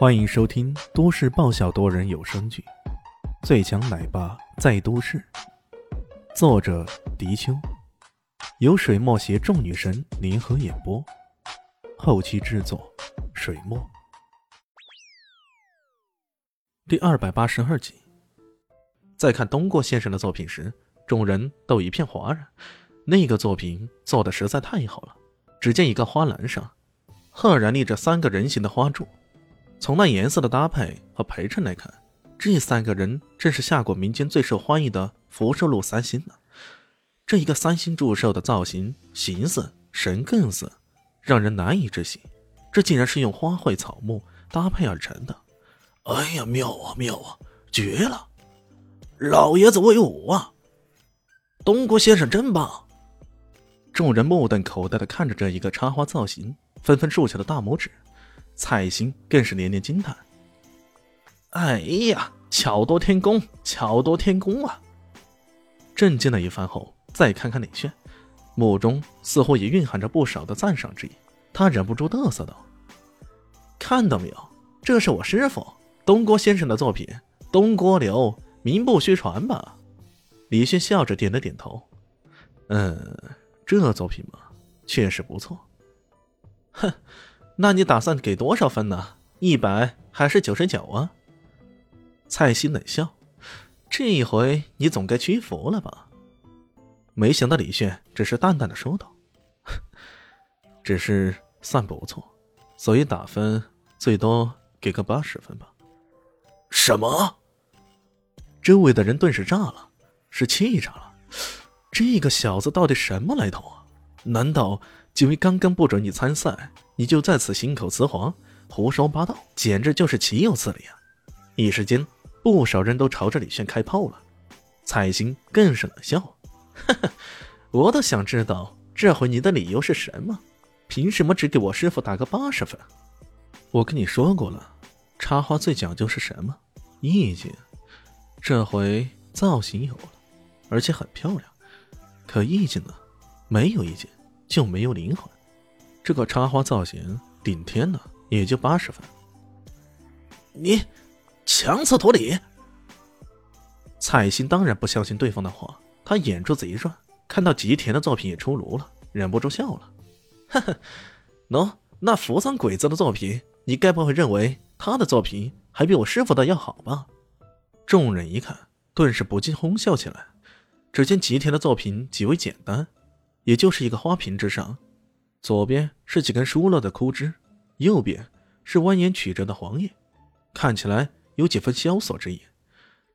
欢迎收听都市爆笑多人有声剧《最强奶爸在都市》，作者：迪秋，由水墨携众女神联合演播，后期制作：水墨。第二百八十二集，在看东郭先生的作品时，众人都一片哗然。那个作品做的实在太好了。只见一个花篮上，赫然立着三个人形的花柱。从那颜色的搭配和陪衬来看，这三个人正是下过民间最受欢迎的福寿禄三星呢。这一个三星祝寿的造型、形似、神更似，让人难以置信。这竟然是用花卉草木搭配而成的。哎呀，妙啊妙啊，绝了！老爷子威武啊！东郭先生真棒！众人目瞪口呆的看着这一个插花造型，纷纷竖起了大拇指。蔡兴更是连连惊叹：“哎呀，巧夺天工，巧夺天工啊！”震惊了一番后，再看看李炫，目中似乎也蕴含着不少的赞赏之意。他忍不住嘚瑟道：“看到没有，这是我师傅东郭先生的作品，东郭流，名不虚传吧？”李炫笑着点了点头：“嗯，这作品嘛，确实不错。”哼。那你打算给多少分呢？一百还是九十九啊？蔡西冷笑：“这一回你总该屈服了吧？”没想到李炫只是淡淡的说道：“ 只是算不错，所以打分最多给个八十分吧。”什么？周围的人顿时炸了，是气炸了。这个小子到底什么来头啊？难道就几位刚刚不准你参赛？你就在此信口雌黄、胡说八道，简直就是岂有此理啊！一时间，不少人都朝着李炫开炮了。彩星更是冷笑：“哈哈，我倒想知道，这回你的理由是什么？凭什么只给我师傅打个八十分？我跟你说过了，插花最讲究是什么？意境。这回造型有了，而且很漂亮，可意境呢？没有意境就没有灵魂。”这个插花造型顶天了，也就八十分。你强词夺理！蔡心当然不相信对方的话，他眼珠子一转，看到吉田的作品也出炉了，忍不住笑了。呵呵，喏，那扶桑鬼子的作品，你该不会认为他的作品还比我师傅的要好吧？众人一看，顿时不禁哄笑起来。只见吉田的作品极为简单，也就是一个花瓶之上。左边是几根疏落的枯枝，右边是蜿蜒曲折的黄叶，看起来有几分萧索之意。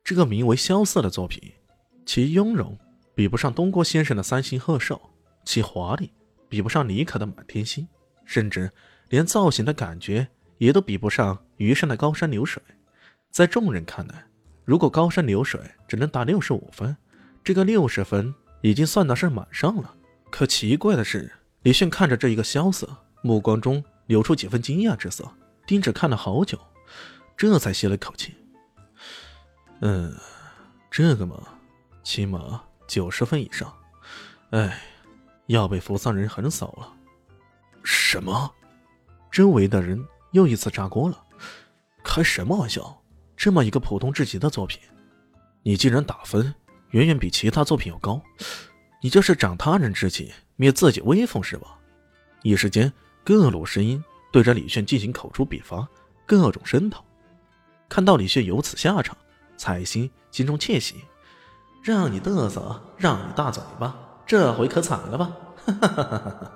这个名为“萧瑟”的作品，其雍容比不上东郭先生的三星鹤寿，其华丽比不上李可的满天星，甚至连造型的感觉也都比不上余生的高山流水。在众人看来，如果高山流水只能打六十五分，这个六十分已经算得是满上了。可奇怪的是。李迅看着这一个萧瑟，目光中流出几分惊讶之色，盯着看了好久，这才吸了口气。嗯，这个嘛，起码九十分以上。哎，要被扶桑人横扫了。什么？周围的人又一次炸锅了。开什么玩笑？这么一个普通至极的作品，你竟然打分远远比其他作品要高？你这是长他人志气？灭自己威风是吧？一时间，各路声音对着李炫进行口诛笔伐，各种声讨。看到李炫有此下场，彩星心中窃喜，让你嘚瑟，让你大嘴巴，这回可惨了吧？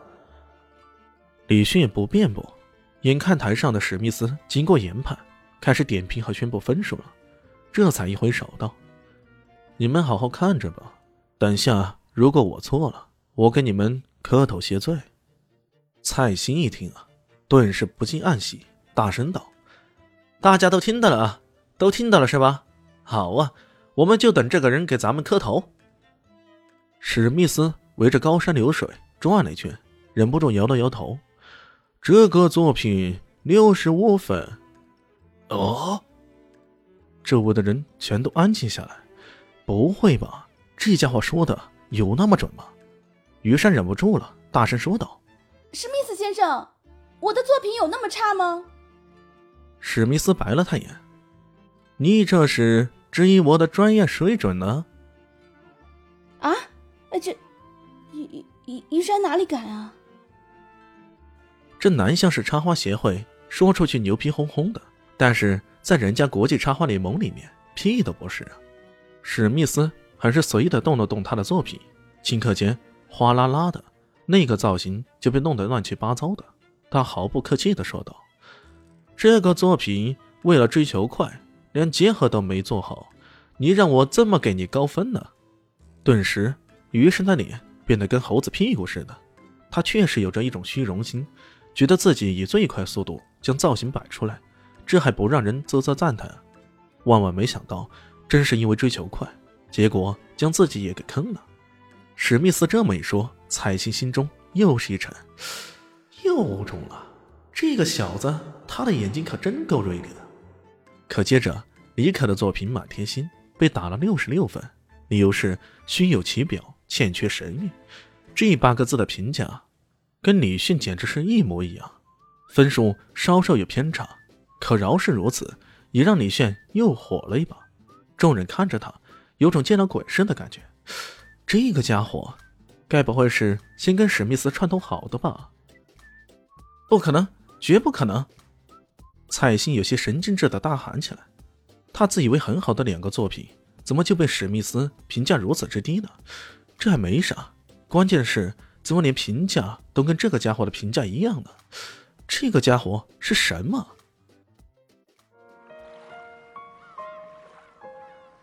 李炫不辩驳，眼看台上的史密斯经过研判，开始点评和宣布分数了，这才一挥手道：“你们好好看着吧，等下如果我错了。”我给你们磕头谢罪。蔡兴一听啊，顿时不禁暗喜，大声道：“大家都听到了啊，都听到了是吧？好啊，我们就等这个人给咱们磕头。”史密斯围着高山流水转了一圈，忍不住摇了摇头：“这个作品六十五分。”哦，周围的人全都安静下来。不会吧？这家伙说的有那么准吗？于山忍不住了，大声说道：“史密斯先生，我的作品有那么差吗？”史密斯白了他眼：“你这是质疑我的专业水准呢？”啊，这，于于于山哪里敢啊？这南向市插花协会说出去牛皮哄哄的，但是在人家国际插花联盟里面屁都不是啊！史密斯还是随意的动了动他的作品，顷刻间哗啦啦的，那个造型就被弄得乱七八糟的。他毫不客气的说道：“这个作品为了追求快，连结合都没做好，你让我怎么给你高分呢？”顿时，余生的脸变得跟猴子屁股似的。他确实有着一种虚荣心。觉得自己以最快速度将造型摆出来，这还不让人啧啧赞叹？万万没想到，真是因为追求快，结果将自己也给坑了。史密斯这么一说，彩星心中又是一沉，又中了。这个小子，他的眼睛可真够锐利的。可接着，李可的作品《满天星》被打了六十六分，理由是虚有其表，欠缺神韵。这八个字的评价。跟李迅简直是一模一样，分数稍稍有偏差，可饶是如此，也让李炫又火了一把。众人看着他，有种见了鬼似的感觉。这个家伙，该不会是先跟史密斯串通好的吧？不可能，绝不可能！蔡欣有些神经质的大喊起来。他自以为很好的两个作品，怎么就被史密斯评价如此之低呢？这还没啥，关键是。怎么连评价都跟这个家伙的评价一样呢？这个家伙是什么？